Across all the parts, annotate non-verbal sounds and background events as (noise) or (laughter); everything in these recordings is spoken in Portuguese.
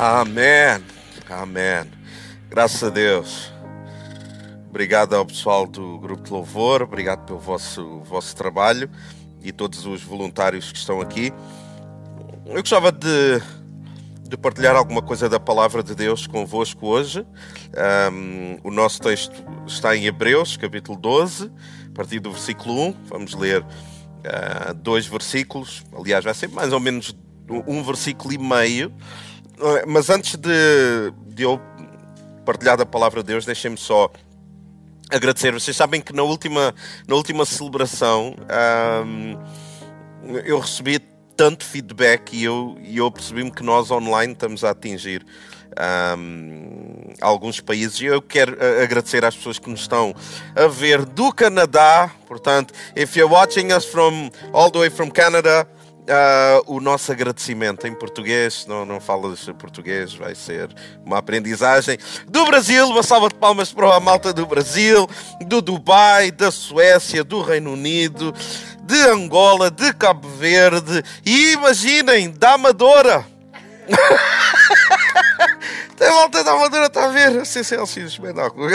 Amém. Amém. Graças a Deus. Obrigado ao pessoal do Grupo de Louvor, obrigado pelo vosso, vosso trabalho e todos os voluntários que estão aqui. Eu gostava de, de partilhar alguma coisa da palavra de Deus convosco hoje. Um, o nosso texto está em Hebreus, capítulo 12, a partir do versículo 1. Vamos ler uh, dois versículos, aliás, vai ser mais ou menos um versículo e meio. Mas antes de, de eu partilhar da palavra de Deus, deixem-me só agradecer. Vocês sabem que na última, na última celebração um, eu recebi tanto feedback e eu, e eu percebi-me que nós online estamos a atingir um, alguns países. E eu quero agradecer às pessoas que nos estão a ver do Canadá. Portanto, if you're watching us from all the way from Canada, Uh, o nosso agradecimento em português, não, não falas português, vai ser uma aprendizagem. Do Brasil, uma salva de palmas para a malta do Brasil, do Dubai, da Suécia, do Reino Unido, de Angola, de Cabo Verde e imaginem, da Amadora. (laughs) Tem volta da Amadora, está a ver? CCLX espetáculo.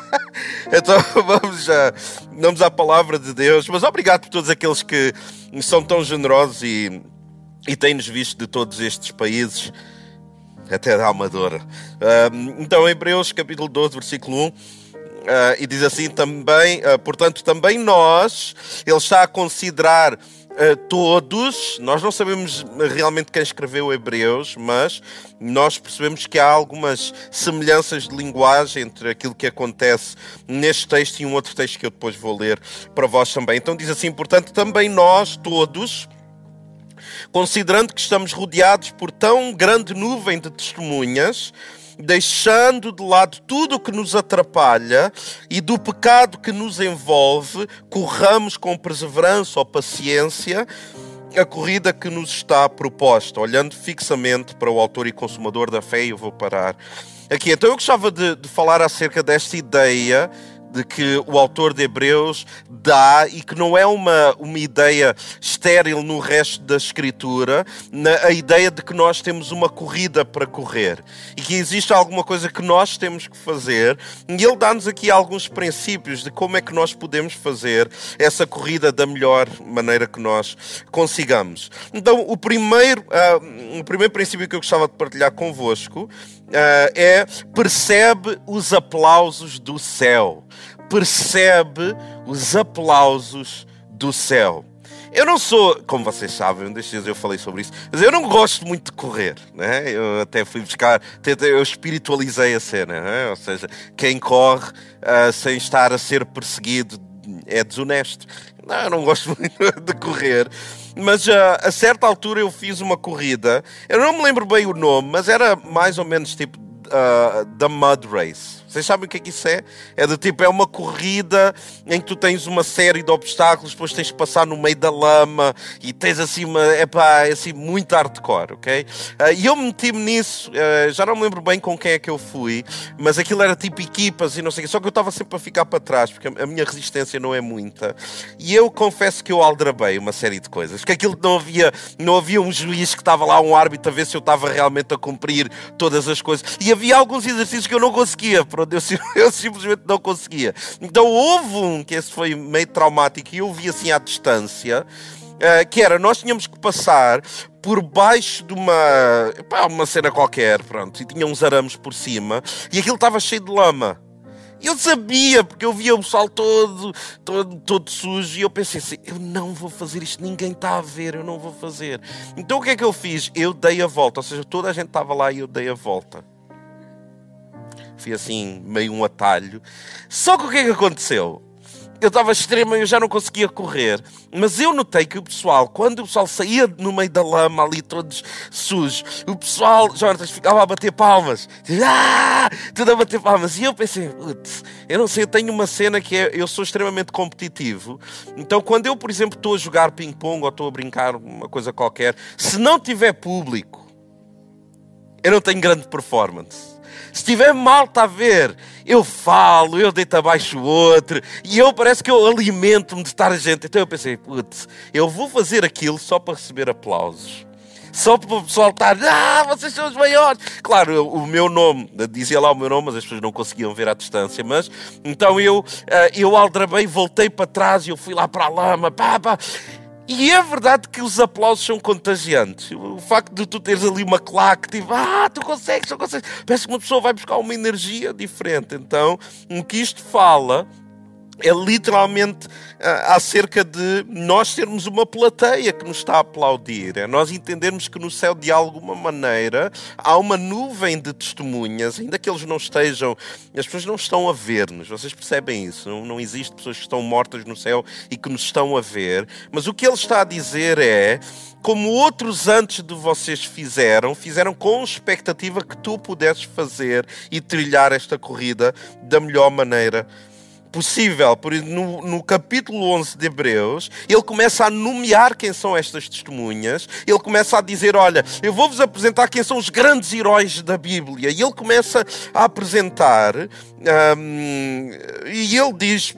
(laughs) então (laughs) vamos, já, vamos à palavra de Deus. Mas obrigado por todos aqueles que são tão generosos e, e têm-nos visto de todos estes países, até da Amadora. então, Hebreus capítulo 12, versículo 1. Uh, e diz assim também, uh, portanto, também nós, ele está a considerar todos, nós não sabemos realmente quem escreveu Hebreus, mas nós percebemos que há algumas semelhanças de linguagem entre aquilo que acontece neste texto e um outro texto que eu depois vou ler para vós também. Então diz assim, portanto, também nós todos considerando que estamos rodeados por tão grande nuvem de testemunhas, deixando de lado tudo o que nos atrapalha e do pecado que nos envolve, corramos com perseverança ou paciência a corrida que nos está proposta, olhando fixamente para o autor e consumador da fé, eu vou parar aqui. Então eu gostava de, de falar acerca desta ideia de que o autor de Hebreus dá e que não é uma, uma ideia estéril no resto da Escritura, na, a ideia de que nós temos uma corrida para correr e que existe alguma coisa que nós temos que fazer. E ele dá-nos aqui alguns princípios de como é que nós podemos fazer essa corrida da melhor maneira que nós consigamos. Então, o primeiro, uh, o primeiro princípio que eu gostava de partilhar convosco uh, é percebe os aplausos do céu. Percebe os aplausos do céu. Eu não sou, como vocês sabem, deixa eu falei sobre isso, mas eu não gosto muito de correr, né? Eu até fui buscar, eu espiritualizei a cena, né? ou seja, quem corre uh, sem estar a ser perseguido é desonesto. Não, eu não gosto (laughs) muito de correr, mas uh, a certa altura eu fiz uma corrida, eu não me lembro bem o nome, mas era mais ou menos tipo uh, da Mud Race. Vocês sabem o que é que isso é? É do tipo, é uma corrida em que tu tens uma série de obstáculos, depois tens que passar no meio da lama e tens assim uma. É pá, é assim muito hardcore, ok? Uh, e eu meti-me nisso, uh, já não me lembro bem com quem é que eu fui, mas aquilo era tipo equipas e não sei o quê. Só que eu estava sempre a ficar para trás, porque a minha resistência não é muita. E eu confesso que eu aldrabei uma série de coisas, porque aquilo não havia, não havia um juiz que estava lá, um árbitro, a ver se eu estava realmente a cumprir todas as coisas. E havia alguns exercícios que eu não conseguia. Pronto, eu, (laughs) eu simplesmente não conseguia. Então houve um que esse foi meio traumático e eu vi assim à distância. Uh, que era, nós tínhamos que passar por baixo de uma, pá, uma cena qualquer, pronto, e tinha uns arames por cima, e aquilo estava cheio de lama. Eu sabia, porque eu via o sol todo, todo, todo sujo, e eu pensei assim: eu não vou fazer isto, ninguém está a ver, eu não vou fazer. Então o que é que eu fiz? Eu dei a volta, ou seja, toda a gente estava lá e eu dei a volta. Fui assim, meio um atalho. Só que o que é que aconteceu? eu estava extrema e eu já não conseguia correr. Mas eu notei que o pessoal, quando o pessoal saía no meio da lama ali todos sujos, o pessoal, Jonas, ficava a bater palmas. Ah! Tudo a bater palmas. E eu pensei, putz, eu não sei, eu tenho uma cena que é, eu sou extremamente competitivo. Então quando eu, por exemplo, estou a jogar ping-pong ou estou a brincar uma coisa qualquer, se não tiver público, eu não tenho grande performance. Se estiver mal, está a ver. Eu falo, eu deito abaixo o outro e eu parece que eu alimento-me de estar a gente. Então eu pensei, putz, eu vou fazer aquilo só para receber aplausos. Só para o pessoal estar, ah, vocês são os maiores. Claro, o meu nome, dizia lá o meu nome, mas as pessoas não conseguiam ver à distância. Mas então eu, eh, eu aldrabei, voltei para trás e eu fui lá para a lama, pá, pá. E é verdade que os aplausos são contagiantes. O facto de tu teres ali uma claque, tipo, ah, tu consegues, tu consegues. Parece que uma pessoa vai buscar uma energia diferente. Então, o que isto fala é literalmente uh, acerca de nós termos uma plateia que nos está a aplaudir. É nós entendermos que no céu, de alguma maneira, há uma nuvem de testemunhas, ainda que eles não estejam, as pessoas não estão a ver-nos. Vocês percebem isso? Não, não existe pessoas que estão mortas no céu e que nos estão a ver. Mas o que ele está a dizer é como outros antes de vocês fizeram, fizeram com expectativa que tu pudesses fazer e trilhar esta corrida da melhor maneira possível. Por no, no capítulo 11 de Hebreus, ele começa a nomear quem são estas testemunhas. Ele começa a dizer: Olha, eu vou-vos apresentar quem são os grandes heróis da Bíblia. E ele começa a apresentar. Um, e ele diz: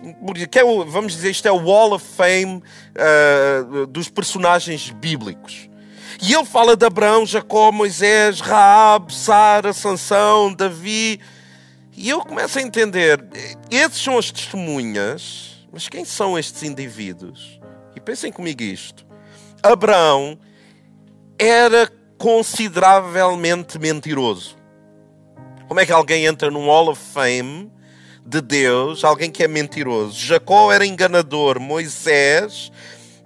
que é o, Vamos dizer, isto é o Wall of Fame uh, dos personagens bíblicos. E ele fala de Abraão, Jacó, Moisés, Raab, Sara, Sansão, Davi. E eu começo a entender, esses são as testemunhas, mas quem são estes indivíduos? E pensem comigo isto. Abraão era consideravelmente mentiroso. Como é que alguém entra num Hall of Fame de Deus, alguém que é mentiroso? Jacó era enganador, Moisés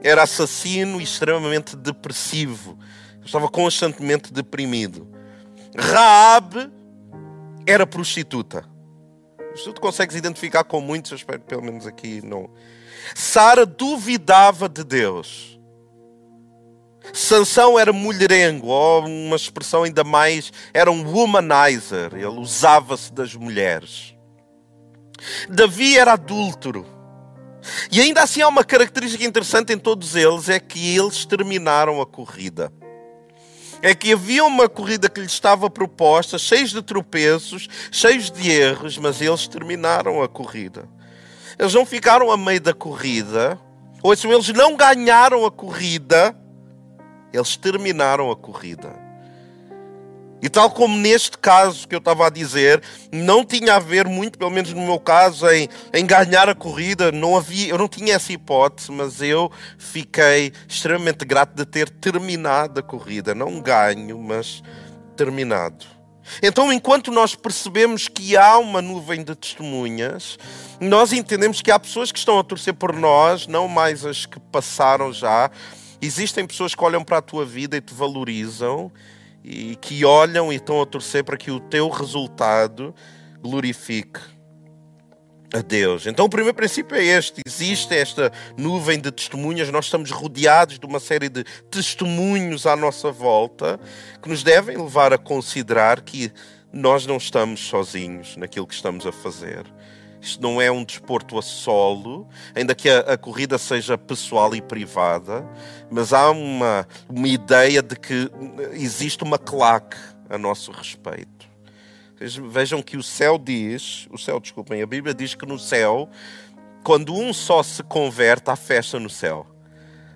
era assassino e extremamente depressivo. Estava constantemente deprimido. Raab era prostituta. Se tu consegues identificar com muitos, eu espero pelo menos aqui não. Sara duvidava de Deus. Sansão era mulherengo, ou uma expressão ainda mais, era um womanizer, ele usava-se das mulheres. Davi era adúltero. E ainda assim há uma característica interessante em todos eles, é que eles terminaram a corrida é que havia uma corrida que lhes estava proposta, cheios de tropeços, cheios de erros, mas eles terminaram a corrida. Eles não ficaram a meio da corrida, ou se eles não ganharam a corrida, eles terminaram a corrida. E tal como neste caso que eu estava a dizer, não tinha a ver muito, pelo menos no meu caso, em, em ganhar a corrida, não havia, eu não tinha essa hipótese, mas eu fiquei extremamente grato de ter terminado a corrida. Não ganho, mas terminado. Então, enquanto nós percebemos que há uma nuvem de testemunhas, nós entendemos que há pessoas que estão a torcer por nós, não mais as que passaram já. Existem pessoas que olham para a tua vida e te valorizam e que olham e estão a torcer para que o teu resultado glorifique a Deus. Então o primeiro princípio é este: existe esta nuvem de testemunhas, nós estamos rodeados de uma série de testemunhos à nossa volta que nos devem levar a considerar que nós não estamos sozinhos naquilo que estamos a fazer. Isto não é um desporto a solo, ainda que a, a, corrida seja pessoal e privada, mas há uma, uma ideia de que existe uma claque a nosso respeito. Vejam que o céu diz, o céu, desculpem, a Bíblia diz que no céu, quando um só se converte, há festa no céu.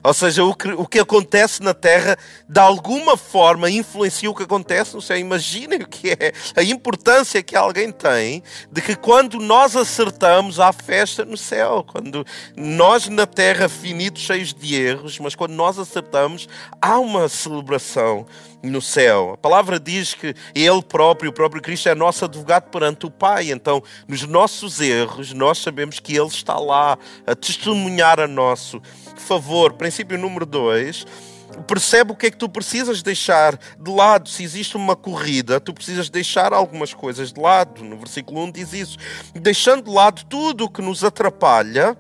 Ou seja, o que, o que acontece na Terra, de alguma forma, influencia o que acontece no céu. Imaginem o que é a importância que alguém tem de que quando nós acertamos, há festa no céu. Quando nós na Terra, finitos, cheios de erros, mas quando nós acertamos, há uma celebração no céu. A palavra diz que Ele próprio, o próprio Cristo, é nosso advogado perante o Pai. Então, nos nossos erros, nós sabemos que Ele está lá a testemunhar a nosso favor. Princípio número dois. Percebe o que é que tu precisas deixar de lado. Se existe uma corrida, tu precisas deixar algumas coisas de lado. No versículo 1 diz isso. Deixando de lado tudo o que nos atrapalha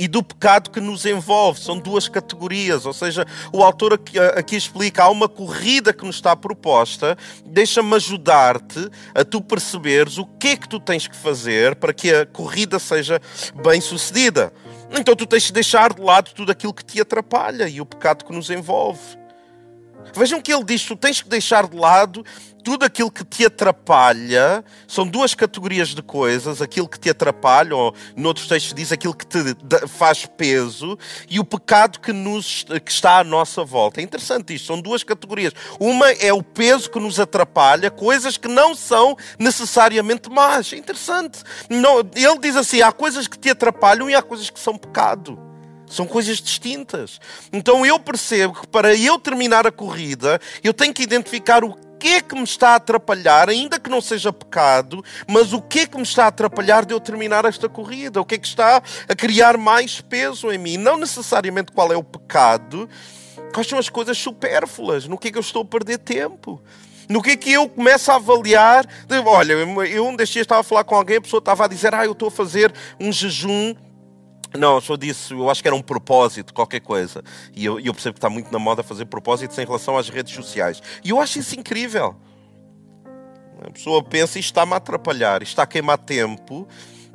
e do pecado que nos envolve. São duas categorias, ou seja, o autor aqui, aqui explica: há uma corrida que nos está proposta, deixa-me ajudar-te a tu perceberes o que é que tu tens que fazer para que a corrida seja bem sucedida. Então tu tens de deixar de lado tudo aquilo que te atrapalha e o pecado que nos envolve. Vejam que ele diz: tu tens que deixar de lado tudo aquilo que te atrapalha. São duas categorias de coisas: aquilo que te atrapalha, ou noutros textos diz aquilo que te faz peso, e o pecado que, nos, que está à nossa volta. É interessante isto: são duas categorias. Uma é o peso que nos atrapalha, coisas que não são necessariamente más. É interessante. Não, ele diz assim: há coisas que te atrapalham e há coisas que são pecado. São coisas distintas. Então eu percebo que para eu terminar a corrida, eu tenho que identificar o que é que me está a atrapalhar, ainda que não seja pecado, mas o que é que me está a atrapalhar de eu terminar esta corrida? O que é que está a criar mais peso em mim? Não necessariamente qual é o pecado, quais são as coisas supérfluas, no que é que eu estou a perder tempo. No que é que eu começo a avaliar? Olha, eu um destes dias estava a falar com alguém, a pessoa estava a dizer: Ah, eu estou a fazer um jejum não, só disse, eu acho que era um propósito, qualquer coisa. E eu, eu, percebo que está muito na moda fazer propósitos em relação às redes sociais. E eu acho isso incrível. A pessoa pensa, isto está-me a atrapalhar, isto está a queimar tempo,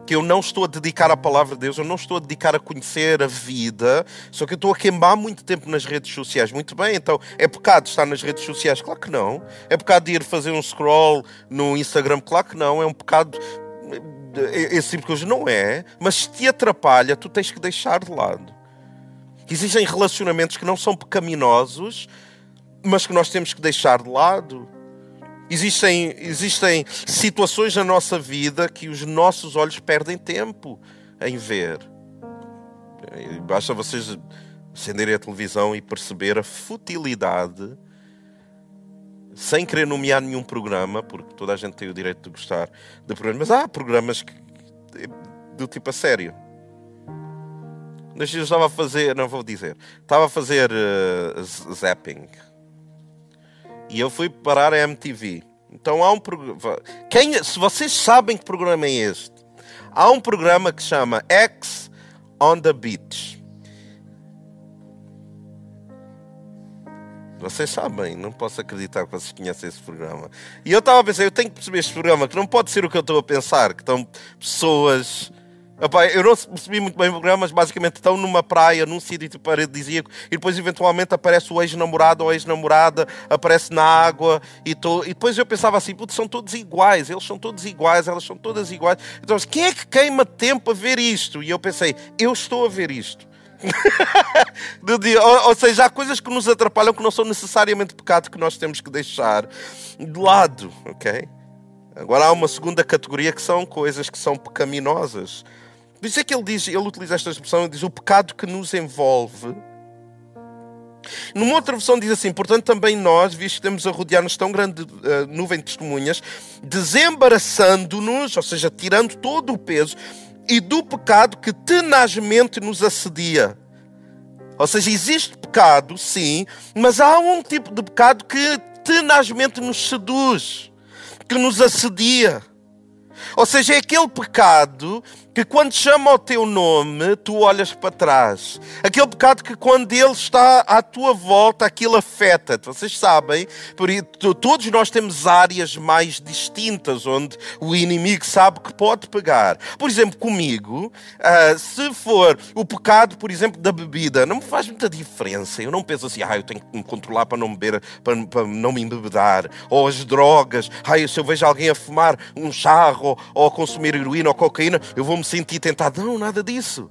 que eu não estou a dedicar à palavra de Deus, eu não estou a dedicar a conhecer a vida, só que eu estou a queimar muito tempo nas redes sociais. Muito bem, então é pecado estar nas redes sociais? Claro que não. É pecado ir fazer um scroll no Instagram? Claro que não. É um pecado esse tipo de coisa. Não é, mas se te atrapalha, tu tens que deixar de lado. Existem relacionamentos que não são pecaminosos, mas que nós temos que deixar de lado. Existem, existem situações na nossa vida que os nossos olhos perdem tempo em ver. Basta vocês acenderem a televisão e perceber a futilidade sem querer nomear nenhum programa, porque toda a gente tem o direito de gostar de programas, mas há programas que, do tipo a sério. Neste eu estava a fazer, não vou dizer, estava a fazer uh, zapping. E eu fui parar a MTV. Então há um programa. Quem, se vocês sabem que programa é este, há um programa que chama X on the Beach. Vocês sabem, não posso acreditar que vocês conhecem esse programa. E eu estava a pensar, eu tenho que perceber este programa, que não pode ser o que eu estou a pensar, que estão pessoas. Opa, eu não percebi muito bem o programa, mas basicamente estão numa praia, num sítio tipo paradisíaco, e depois eventualmente aparece o ex-namorado ou ex-namorada, aparece na água, e, tô, e depois eu pensava assim, putz, são todos iguais, eles são todos iguais, elas são todas iguais. Então, quem é que queima tempo a ver isto? E eu pensei, eu estou a ver isto. (laughs) do dia. Ou, ou, seja, há coisas que nos atrapalham que não são necessariamente pecado que nós temos que deixar de lado, ok? Agora há uma segunda categoria que são coisas que são pecaminosas. Por isso é que ele diz, ele utiliza esta expressão, ele diz o pecado que nos envolve. Numa outra versão diz assim, portanto também nós, visto que temos a rodear-nos tão grande uh, nuvem de testemunhas, desembaraçando-nos, ou seja, tirando todo o peso e do pecado que tenazmente nos assedia. Ou seja, existe pecado, sim, mas há um tipo de pecado que tenazmente nos seduz, que nos assedia. Ou seja, é aquele pecado que quando chama o teu nome, tu olhas para trás. Aquele pecado que quando ele está à tua volta, aquilo afeta-te. Vocês sabem, todos nós temos áreas mais distintas onde o inimigo sabe que pode pegar. Por exemplo, comigo, uh, se for o pecado, por exemplo, da bebida, não me faz muita diferença. Eu não penso assim, ah, eu tenho que me controlar para não beber, para, para não me embebedar. Ou as drogas, ah, se eu vejo alguém a fumar um charro ou a consumir heroína ou cocaína, eu vou me sentir tentado. Não, nada disso.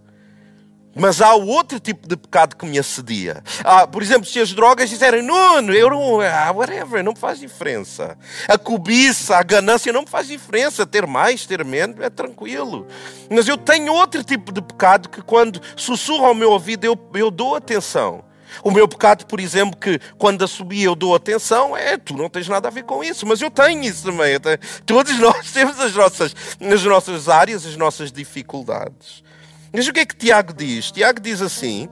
Mas há outro tipo de pecado que me assedia. Ah, por exemplo, se as drogas disserem, não, eu não, ah, whatever, não faz diferença. A cobiça, a ganância não me faz diferença. Ter mais, ter menos, é tranquilo. Mas eu tenho outro tipo de pecado que quando sussurra ao meu ouvido, eu, eu dou atenção. O meu pecado, por exemplo, que quando assobi eu dou atenção, é tu não tens nada a ver com isso, mas eu tenho isso também. Tenho, todos nós (laughs) temos as nossas, as nossas áreas, as nossas dificuldades. Mas o que é que Tiago diz? Tiago diz assim: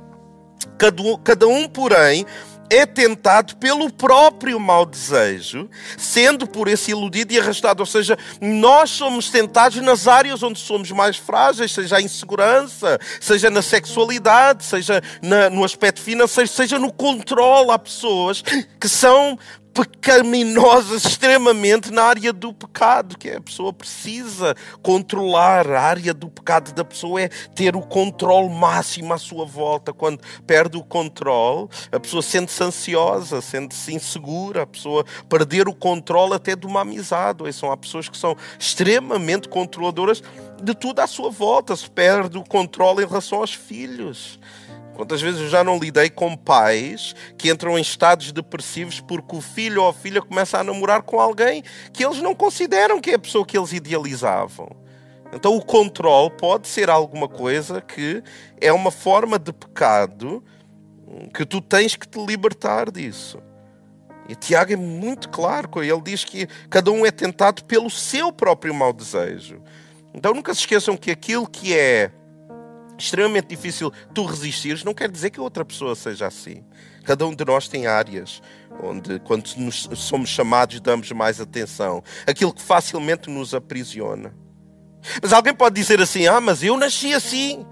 cada um, porém, é tentado pelo próprio mau desejo, sendo por esse iludido e arrastado. Ou seja, nós somos tentados nas áreas onde somos mais frágeis, seja a insegurança, seja na sexualidade, seja na, no aspecto financeiro, seja no controle. Há pessoas que são pecaminosas extremamente na área do pecado, que é a pessoa precisa controlar. A área do pecado da pessoa é ter o controle máximo à sua volta. Quando perde o controle, a pessoa sente-se ansiosa, sente-se insegura, a pessoa perder o controle até de uma amizade. São há pessoas que são extremamente controladoras de tudo à sua volta, se perde o controle em relação aos filhos Quantas vezes eu já não lidei com pais que entram em estados depressivos porque o filho ou a filha começa a namorar com alguém que eles não consideram que é a pessoa que eles idealizavam. Então o controle pode ser alguma coisa que é uma forma de pecado que tu tens que te libertar disso. E Tiago é muito claro ele, diz que cada um é tentado pelo seu próprio mau desejo. Então nunca se esqueçam que aquilo que é extremamente difícil tu resistires, não quer dizer que a outra pessoa seja assim. Cada um de nós tem áreas onde, quando nos somos chamados, damos mais atenção. Aquilo que facilmente nos aprisiona. Mas alguém pode dizer assim: Ah, mas eu nasci assim.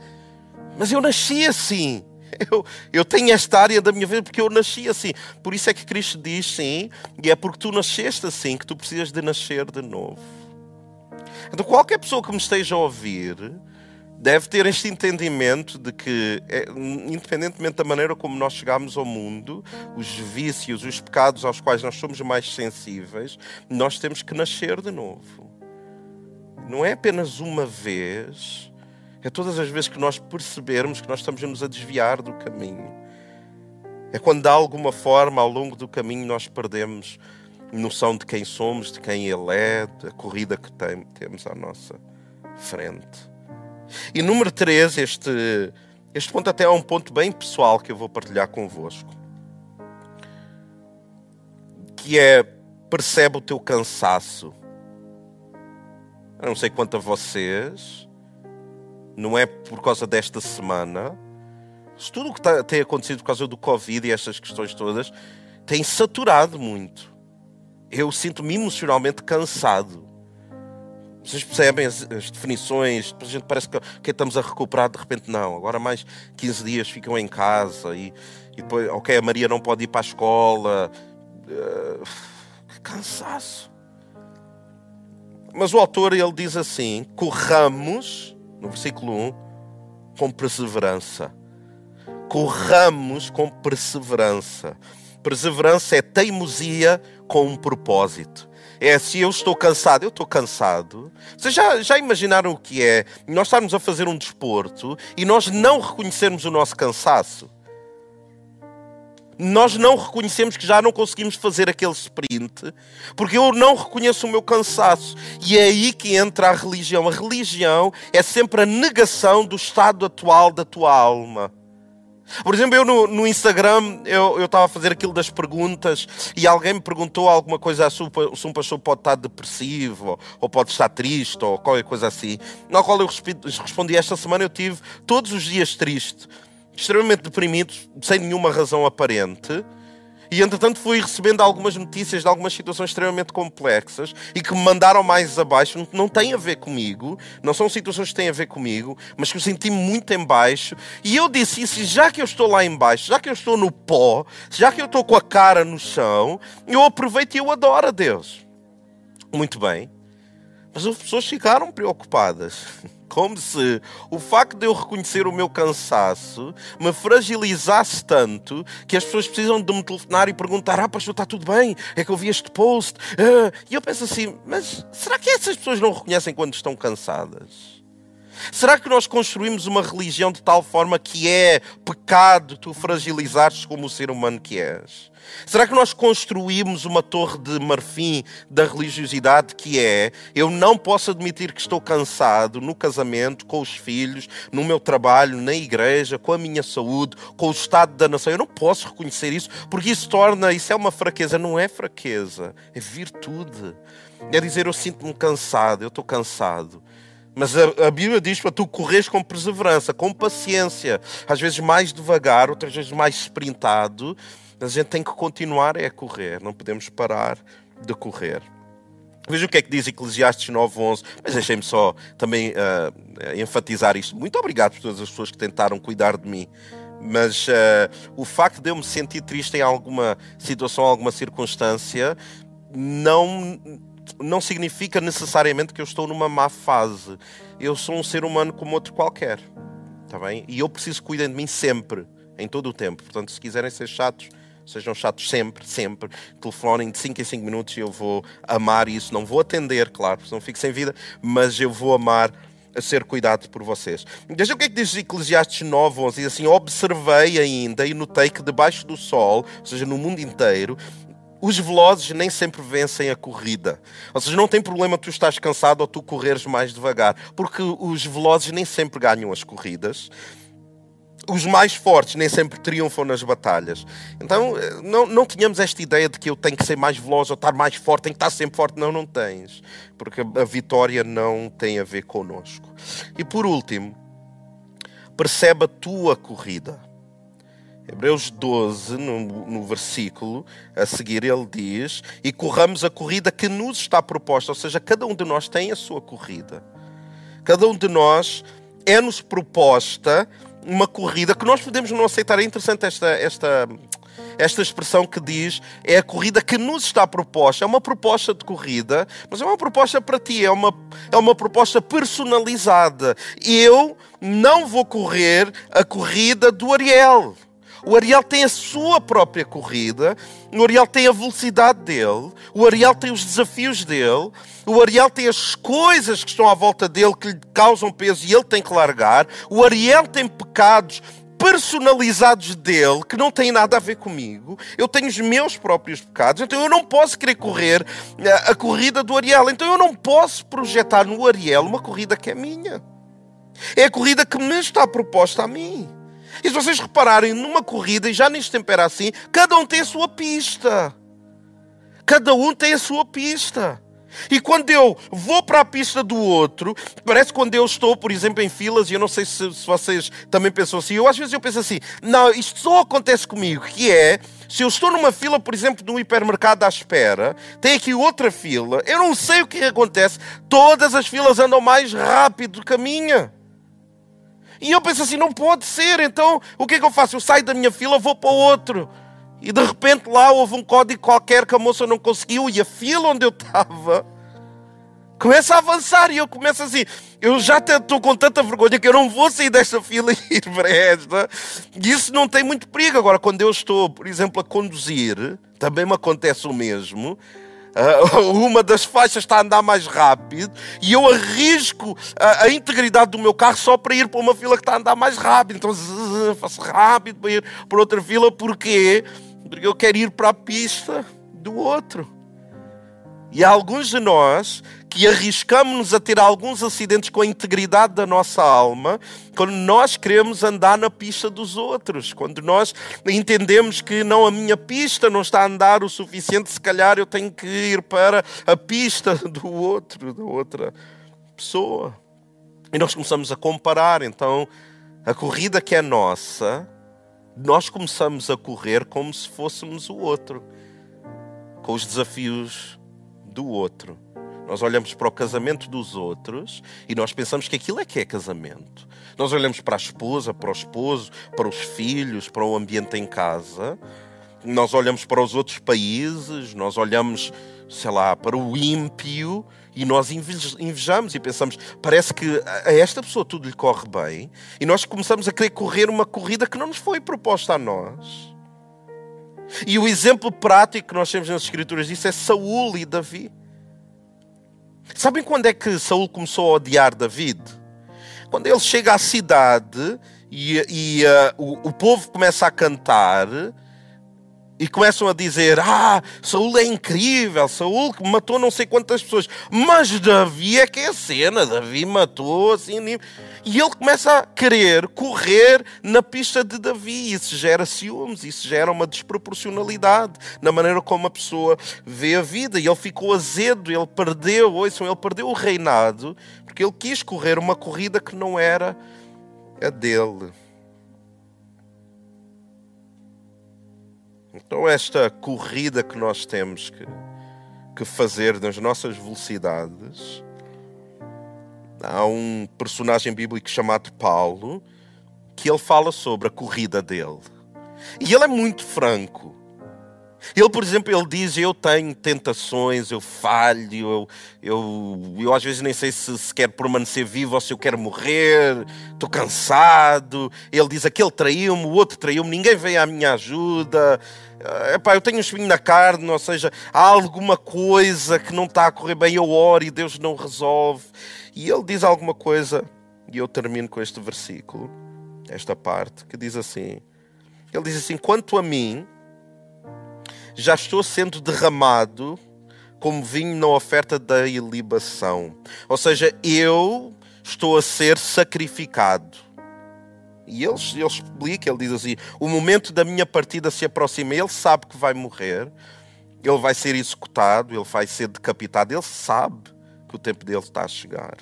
Mas eu nasci assim. Eu, eu tenho esta área da minha vida porque eu nasci assim. Por isso é que Cristo diz sim, e é porque tu nasceste assim que tu precisas de nascer de novo. Então, qualquer pessoa que me esteja a ouvir, deve ter este entendimento de que, é, independentemente da maneira como nós chegamos ao mundo, os vícios, os pecados aos quais nós somos mais sensíveis, nós temos que nascer de novo. Não é apenas uma vez, é todas as vezes que nós percebermos que nós estamos a nos desviar do caminho. É quando, de alguma forma, ao longo do caminho, nós perdemos noção de quem somos, de quem Ele é, da corrida que tem, temos à nossa frente. E número 3, este, este ponto até é um ponto bem pessoal que eu vou partilhar convosco. Que é percebe o teu cansaço. Eu não sei quanto a vocês, não é por causa desta semana. Se tudo o que tá, tem acontecido por causa do Covid e estas questões todas tem saturado muito. Eu sinto-me emocionalmente cansado. Vocês percebem as, as, definições? A gente parece que, que estamos a recuperar, de repente não. Agora mais 15 dias ficam em casa e, e depois, ok, a Maria não pode ir para a escola. Uh, que cansaço. Mas o autor ele diz assim: corramos, no versículo 1, com perseverança. Corramos com perseverança. Perseverança é teimosia com um propósito é se eu estou cansado, eu estou cansado. Vocês já, já imaginaram o que é nós estarmos a fazer um desporto e nós não reconhecermos o nosso cansaço? Nós não reconhecemos que já não conseguimos fazer aquele sprint, porque eu não reconheço o meu cansaço. E é aí que entra a religião. A religião é sempre a negação do estado atual da tua alma. Por exemplo, eu no, no Instagram, eu estava a fazer aquilo das perguntas e alguém me perguntou alguma coisa assim, se um pastor pode estar depressivo, ou, ou pode estar triste, ou qualquer coisa assim. Na qual eu respondi, esta semana eu tive todos os dias triste, extremamente deprimido, sem nenhuma razão aparente. E entretanto fui recebendo algumas notícias de algumas situações extremamente complexas e que me mandaram mais abaixo. Não tem a ver comigo, não são situações que têm a ver comigo, mas que eu senti muito em baixo. E eu disse isso, já que eu estou lá em baixo, já que eu estou no pó, já que eu estou com a cara no chão, eu aproveito e eu adoro a Deus. Muito bem. Mas as pessoas ficaram preocupadas. (laughs) Como se o facto de eu reconhecer o meu cansaço me fragilizasse tanto que as pessoas precisam de me telefonar e perguntar: Ah, pastor, está tudo bem? É que eu vi este post. Ah. E eu penso assim: Mas será que essas pessoas não reconhecem quando estão cansadas? Será que nós construímos uma religião de tal forma que é pecado tu fragilizares como o ser humano que és? Será que nós construímos uma torre de marfim da religiosidade que é eu não posso admitir que estou cansado no casamento, com os filhos, no meu trabalho, na igreja, com a minha saúde, com o estado da nação? Eu não posso reconhecer isso porque isso torna, isso é uma fraqueza. Não é fraqueza, é virtude. É dizer eu sinto-me cansado, eu estou cansado. Mas a, a, Bíblia diz para tu correres com perseverança, com paciência, às vezes mais devagar, outras vezes mais sprintado, mas a gente tem que continuar é a correr, não podemos parar de correr. Veja o que é que diz Eclesiastes 9.11, mas deixem-me só também uh, enfatizar isto. Muito obrigado por todas as pessoas que tentaram cuidar de mim Mas uh, o facto de eu me sentir triste em alguma situação, alguma circunstância, não, não significa necessariamente que eu estou numa má fase. Eu sou um ser humano como outro qualquer. Está bem? E eu preciso que cuidem de mim sempre, em todo o tempo. Portanto, se quiserem ser chatos, sejam chatos sempre, sempre. Telefonem de 5 em 5 minutos e eu vou amar isso. Não vou atender, claro, porque não fico sem vida, mas eu vou amar a ser cuidado por vocês. Veja o que é que diz Eclesiastes 9, 11, diz assim, observei ainda e notei que debaixo do sol, ou seja, no mundo inteiro, os velozes nem sempre vencem a corrida. Ou seja, não tem problema tu estás cansado ou tu correres mais devagar, porque os velozes nem sempre ganham as corridas os mais fortes nem sempre triunfam nas batalhas. Então, eh, não, não tínhamos esta ideia de que eu tenho que ser mais veloz ou estar mais forte, tenho que estar sempre forte. Não, não tens. Porque a vitória não tem a ver connosco. E por último, percebe a tua corrida. Hebreus 12, no, no, versículo a seguir, ele diz: E corramos a corrida que nos está proposta, ou seja, cada um de nós tem a sua corrida. Cada um de nós é-nos proposta uma corrida que nós podemos não aceitar. É interessante esta, esta, esta expressão que diz é a corrida que nos está proposta. É uma proposta de corrida, mas é uma proposta para ti, é uma, é uma proposta personalizada. Eu não vou correr a corrida do Ariel. O Ariel tem a sua própria corrida, o Ariel tem a velocidade dele, o Ariel tem os desafios dele, o Ariel tem as coisas que estão à volta dele que lhe causam peso e ele tem que largar, o Ariel tem pecados personalizados dele que não têm nada a ver comigo. Eu tenho os meus próprios pecados, então eu não posso querer correr a, a corrida do Ariel. Então eu não posso projetar no Ariel uma corrida que é minha. É a corrida que me está proposta a mim. E se vocês repararem numa corrida, e já neste tempo era assim, cada um tem a sua pista. Cada um tem a sua pista. E quando eu vou para a pista do outro, parece quando eu estou, por exemplo, em filas, e eu não sei se, se, vocês também pensam assim, eu às vezes eu penso assim, não, isto só acontece comigo, que é, se eu estou numa fila, por exemplo, de um hipermercado à espera, tem aqui outra fila, eu não sei o que acontece, todas as filas andam mais rápido do que a minha. E eu penso assim: não pode ser. Então o que é que eu faço? Eu saio da minha fila, vou para outro. E de repente lá houve um código qualquer que a moça não conseguiu e a fila onde eu estava começa a avançar e eu começo assim. Eu já estou com tanta vergonha que eu não vou sair desta fila (laughs) e ir para esta. E isso não tem muito perigo. Agora, quando eu estou, por exemplo, a conduzir, também me acontece o mesmo. Uh, (laughs) uma das faixas está a andar mais rápido e eu arrisco a, a, integridade do meu carro só para ir para uma fila que está a andar mais rápido. Então zzz, faço rápido para ir para outra fila. Porquê? Porque eu quero ir para a pista do outro. E há alguns de nós que arriscamos-nos a ter alguns acidentes com a integridade da nossa alma quando nós queremos andar na pista dos outros, quando nós entendemos que não a minha pista não está a andar o suficiente, se calhar eu tenho que ir para a pista (laughs) do outro, da outra pessoa. E nós começamos a comparar, então a corrida que é nossa, nós começamos a correr como se fôssemos o outro, com os desafios do outro. Nós olhamos para o casamento dos outros e nós pensamos que aquilo é que é casamento. Nós olhamos para a esposa, para o esposo, para os filhos, para o ambiente em casa. Nós olhamos para os outros países, nós olhamos, sei lá, para o ímpio e nós invejamos e pensamos, parece que a esta pessoa tudo lhe corre bem e nós começamos a querer correr uma corrida que não nos foi proposta a nós. E o exemplo prático que nós temos nas Escrituras disso é Saul e Davi. Sabem quando é que Saul começou a odiar David? Quando ele chega à cidade e, e uh, o, o povo começa a cantar e começam a dizer: Ah, Saul é incrível, Saul matou não sei quantas pessoas, mas Davi é que é a cena, Davi matou assim. E ele começa a querer correr na pista de Davi. Isso gera ciúmes, isso gera uma desproporcionalidade na maneira como a pessoa vê a vida. E ele ficou azedo, ele perdeu, ouçam, ele perdeu o reinado porque ele quis correr uma corrida que não era a dele. Então, esta corrida que nós temos que, que fazer nas nossas velocidades, há um personagem bíblico chamado Paulo que ele fala sobre a corrida dele. E ele é muito franco. Ele, por exemplo, ele diz: Eu tenho tentações, eu falho, eu, eu, eu às vezes nem sei se, se quero permanecer vivo ou se eu quero morrer, estou cansado. Ele diz: Aquele traiu-me, o outro traiu-me, ninguém veio à minha ajuda. Eh, epá, eu tenho um espinho na carne, ou seja, há alguma coisa que não está a correr bem, eu oro e Deus não resolve. E ele diz alguma coisa, e eu termino com este versículo, esta parte, que diz assim: Ele diz assim: Quanto a mim já estou sendo derramado como vinho na oferta da ilibação. Ou seja, eu estou a ser sacrificado. E ele, ele explica, ele diz assim: o momento da minha partida se aproxima, ele sabe que vai morrer, ele vai ser executado, ele vai ser decapitado, ele sabe que o tempo dele está a chegar.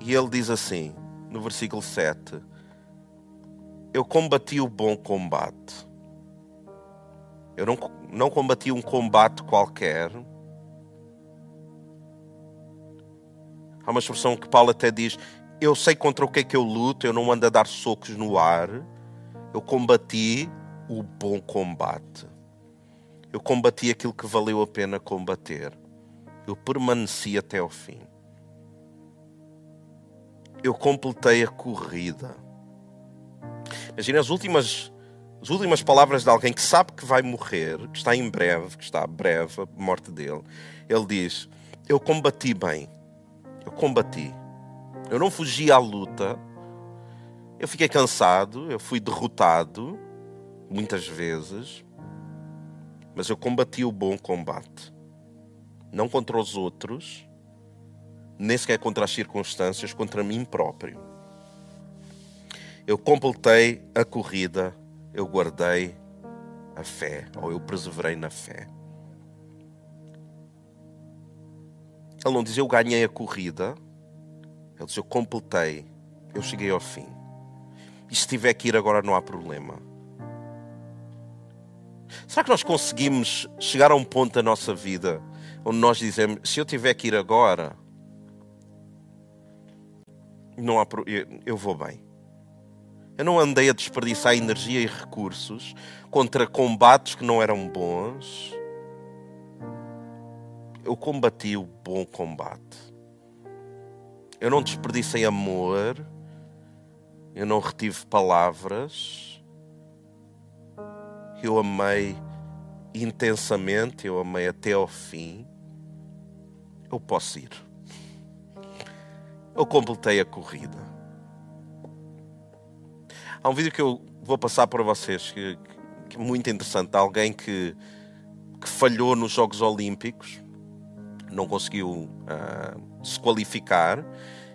E ele diz assim, no versículo 7: Eu combati o bom combate eu não, não combati um combate qualquer. Há uma expressão que Paulo até diz: Eu sei contra o que é que eu luto, eu não ando a dar socos no ar. Eu combati o bom combate. Eu combati aquilo que valeu a pena combater. Eu permaneci até ao fim. Eu completei a corrida. Imagina as últimas as últimas palavras de alguém que sabe que vai morrer, que está em breve, que está breve a morte dele, ele diz: Eu combati bem, eu combati, eu não fugi à luta, eu fiquei cansado, eu fui derrotado muitas vezes, mas eu combati o bom combate, não contra os outros, nem sequer contra as circunstâncias, contra mim próprio. Eu completei a corrida eu guardei a fé, ou eu perseverei na fé. Ele não diz eu ganhei a corrida, ele diz eu completei, eu cheguei ao fim. E se tiver que ir agora não há problema. Será que nós conseguimos chegar a um ponto da nossa vida onde nós dizemos: se eu tiver que ir agora, não há, eu vou bem. Eu não andei a desperdiçar energia e recursos contra combates que não eram bons. Eu combati o bom combate. Eu não desperdicei amor. Eu não retive palavras. Eu amei intensamente, eu amei até ao fim. Eu posso ir. Eu completei a corrida. Há um vídeo que eu vou passar para vocês que, que é muito interessante. Alguém que, que falhou nos Jogos Olímpicos, não conseguiu uh, se qualificar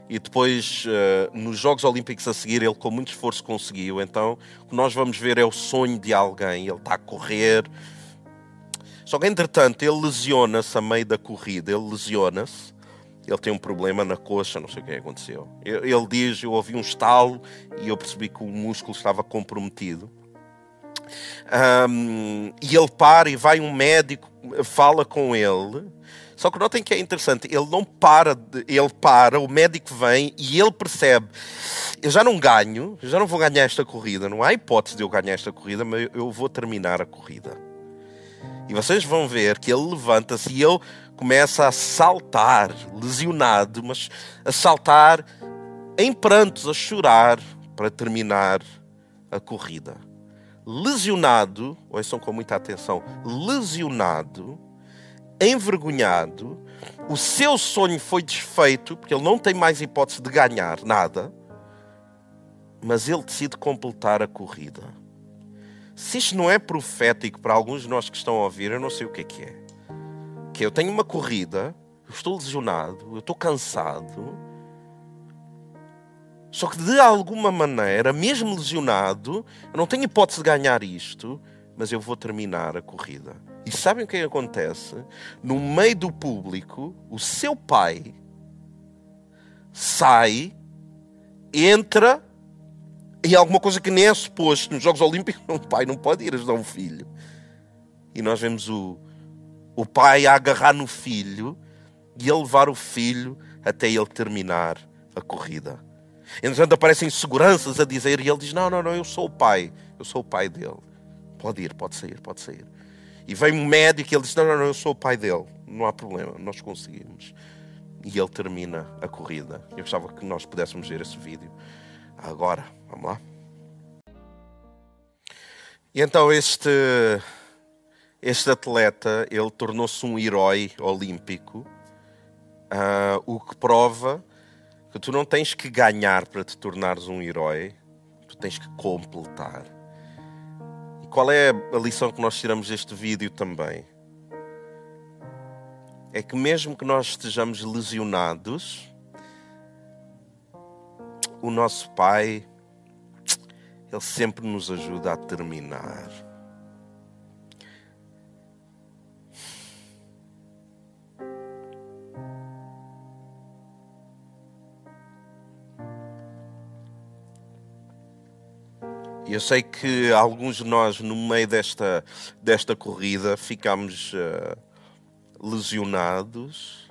e depois uh, nos Jogos Olímpicos a seguir ele com muito esforço conseguiu. Então o que nós vamos ver é o sonho de alguém. Ele está a correr. Só que entretanto ele lesiona-se a meio da corrida. Ele lesiona-se ele tem um problema na coxa, não sei o que aconteceu. Ele diz: Eu ouvi um estalo e eu percebi que o músculo estava comprometido. Um, e ele para e vai um médico, fala com ele. Só que notem que é interessante, ele não para, ele para, o médico vem e ele percebe: eu já não ganho, já não vou ganhar esta corrida, não há hipótese de eu ganhar esta corrida, mas eu vou terminar a corrida. E vocês vão ver que ele levanta-se e ele começa a saltar, lesionado, mas a saltar em prantos, a chorar para terminar a corrida. Lesionado, ouçam com muita atenção, lesionado, envergonhado, o seu sonho foi desfeito, porque ele não tem mais hipótese de ganhar nada, mas ele decide completar a corrida. Se isto não é profético para alguns de nós que estão a ouvir, eu não sei o que é que é que eu tenho uma corrida, eu estou lesionado, eu estou cansado. Só que de alguma maneira, mesmo lesionado, eu não tenho hipótese de ganhar isto, mas eu vou terminar a corrida. E sabem o que, é acontece? No meio do público, o seu pai sai, entra e alguma coisa que nem é suposto. Nos Jogos Olímpicos, (laughs) um pai não pode ir ajudar um filho. E nós vemos o, o pai a agarrar no filho e a levar o filho até ele terminar a corrida. Entretanto, aparecem seguranças a dizer, e ele diz: Não, não, não, eu sou o pai, eu sou o pai dele. Pode ir, pode sair, pode sair. E vem um médico e ele diz: Não, não, não, eu sou o pai dele, não há problema, nós conseguimos. E ele termina a corrida. Eu gostava que nós pudéssemos ver esse vídeo agora. Vamos lá. E então este, este atleta, ele tornou-se um herói olímpico, uh, o que prova que tu não tens que ganhar para te tornares um herói, tu tens que completar. E qual é a lição que nós tiramos deste vídeo também? É que mesmo que nós estejamos lesionados, o nosso Pai ele sempre nos ajuda a terminar. E eu sei que alguns de nós, no meio desta, desta corrida, ficamos uh, lesionados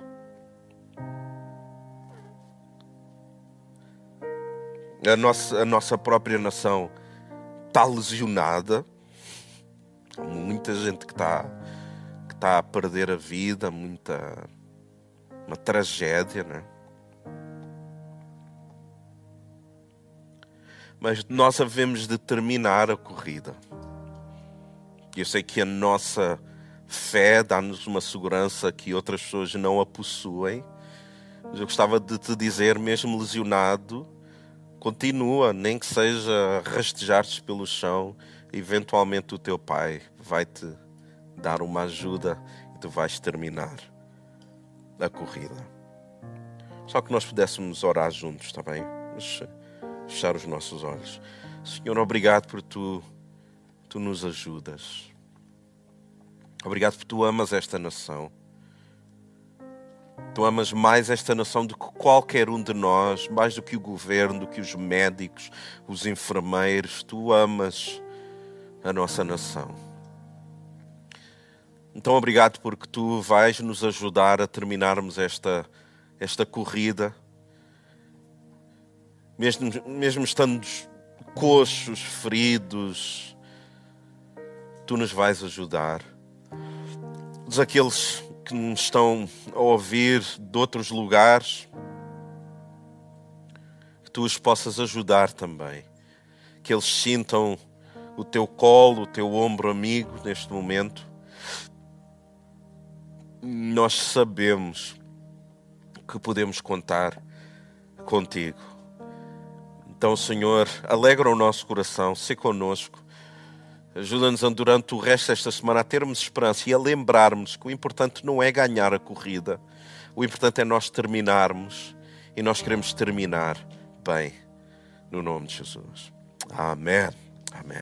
a nossa, a nossa própria nação está lesionada. Há muita gente que está, que está a perder a vida, muita. uma tragédia, né? Mas nós havemos de terminar a corrida. Eu sei que a nossa fé dá-nos uma segurança que outras pessoas não a possuem. Mas eu gostava de te dizer, mesmo lesionado, Continua, nem que seja rastejar-te pelo chão, eventualmente o teu pai vai te dar uma ajuda e tu vais terminar a corrida. Só que nós pudéssemos orar juntos, está bem? Vamos fechar os nossos olhos. Senhor, obrigado por tu, tu nos ajudas. Obrigado por tu amas esta nação. Tu amas mais esta nação do que qualquer um de nós, mais do que o governo, do que os médicos, os enfermeiros. Tu amas a nossa nação. Então, obrigado porque tu vais nos ajudar a terminarmos esta, esta corrida, mesmo, mesmo estando coxos, feridos, tu nos vais ajudar. Todos aqueles que nos estão a ouvir de outros lugares, que tu os possas ajudar também, que eles sintam o teu colo, o teu ombro amigo neste momento. Nós sabemos que podemos contar contigo. Então, Senhor, alegra o nosso coração, se conosco Ajuda-nos durante o resto desta semana a termos esperança e a lembrarmos que o importante não é ganhar a corrida, o importante é nós terminarmos e nós queremos terminar bem, no nome de Jesus. Amém. Amém.